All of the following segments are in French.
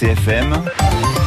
RCFM,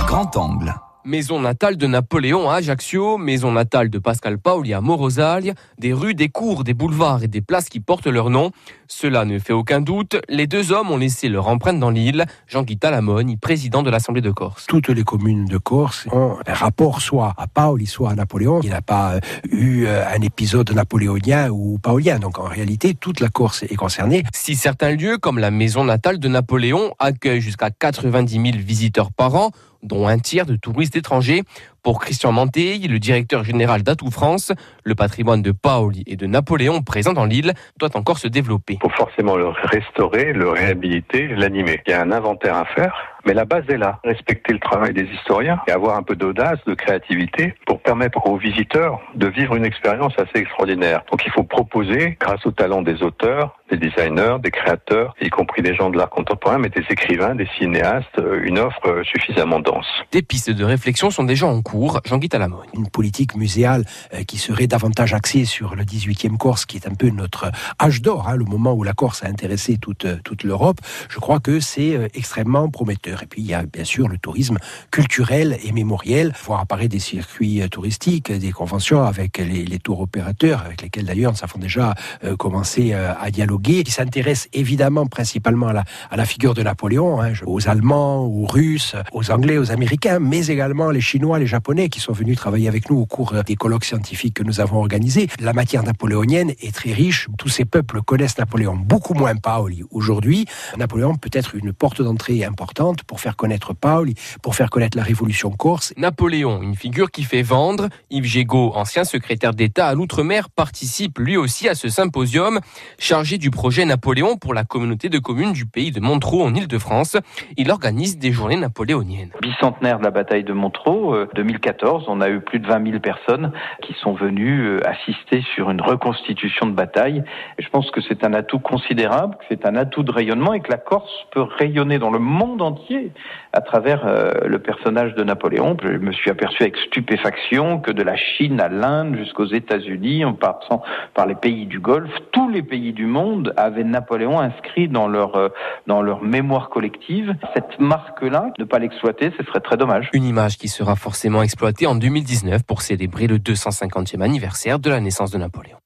grand angle. Maison natale de Napoléon à Ajaccio, maison natale de Pascal Paoli à Morosaglia, des rues, des cours, des boulevards et des places qui portent leur nom. Cela ne fait aucun doute, les deux hommes ont laissé leur empreinte dans l'île. Jean-Guy Talamone, président de l'Assemblée de Corse. Toutes les communes de Corse ont un rapport soit à Paoli, soit à Napoléon. Il n'a pas eu euh, un épisode napoléonien ou paolien, donc en réalité toute la Corse est concernée. Si certains lieux, comme la maison natale de Napoléon, accueillent jusqu'à 90 000 visiteurs par an, dont un tiers de touristes étrangers. Pour Christian Manté, le directeur général d'Atout France, le patrimoine de Paoli et de Napoléon présent dans l'île doit encore se développer. Il faut forcément le restaurer, le réhabiliter, l'animer. Il y a un inventaire à faire, mais la base est là. Respecter le travail des historiens et avoir un peu d'audace, de créativité pour permettre aux visiteurs de vivre une expérience assez extraordinaire. Donc il faut proposer, grâce au talent des auteurs, des designers, des créateurs, y compris des gens de l'art contemporain, mais des écrivains, des cinéastes, une offre suffisamment dense. Des pistes de réflexion sont déjà en cours. Jean-Guy Talamone. Une politique muséale euh, qui serait davantage axée sur le 18e Corse, qui est un peu notre âge d'or, hein, le moment où la Corse a intéressé toute, toute l'Europe. Je crois que c'est euh, extrêmement prometteur. Et puis il y a bien sûr le tourisme culturel et mémoriel, voir apparaître des circuits euh, touristiques, des conventions avec les, les tours opérateurs, avec lesquels d'ailleurs nous avons déjà commencé à dialoguer, qui s'intéressent évidemment principalement à la, à la figure de Napoléon, hein, aux Allemands, aux Russes, aux Anglais, aux Américains, mais également les Chinois, les Japonais qui sont venus travailler avec nous au cours des colloques scientifiques que nous avons organisés. La matière napoléonienne est très riche. Tous ces peuples connaissent Napoléon, beaucoup moins Paoli. Aujourd'hui, Napoléon peut être une porte d'entrée importante pour faire connaître Paoli, pour faire connaître la Révolution corse. Napoléon, une figure qui fait vendre. Yves Gégaud, ancien secrétaire d'État à l'Outre-mer, participe lui aussi à ce symposium chargé du projet Napoléon pour la communauté de communes du pays de Montreux en Île-de-France. Il organise des journées napoléoniennes. Bicentenaire de la bataille de Montreux, 2014, on a eu plus de 20 000 personnes qui sont venues euh, assister sur une reconstitution de bataille. Et je pense que c'est un atout considérable, que c'est un atout de rayonnement et que la Corse peut rayonner dans le monde entier à travers euh, le personnage de Napoléon. Je me suis aperçu avec stupéfaction que de la Chine à l'Inde jusqu'aux États-Unis, en passant par les pays du Golfe, les pays du monde avaient Napoléon inscrit dans leur euh, dans leur mémoire collective. Cette marque-là, ne pas l'exploiter, ce serait très dommage. Une image qui sera forcément exploitée en 2019 pour célébrer le 250e anniversaire de la naissance de Napoléon.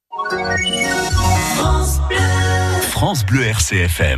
France Bleu, France Bleu RCFM.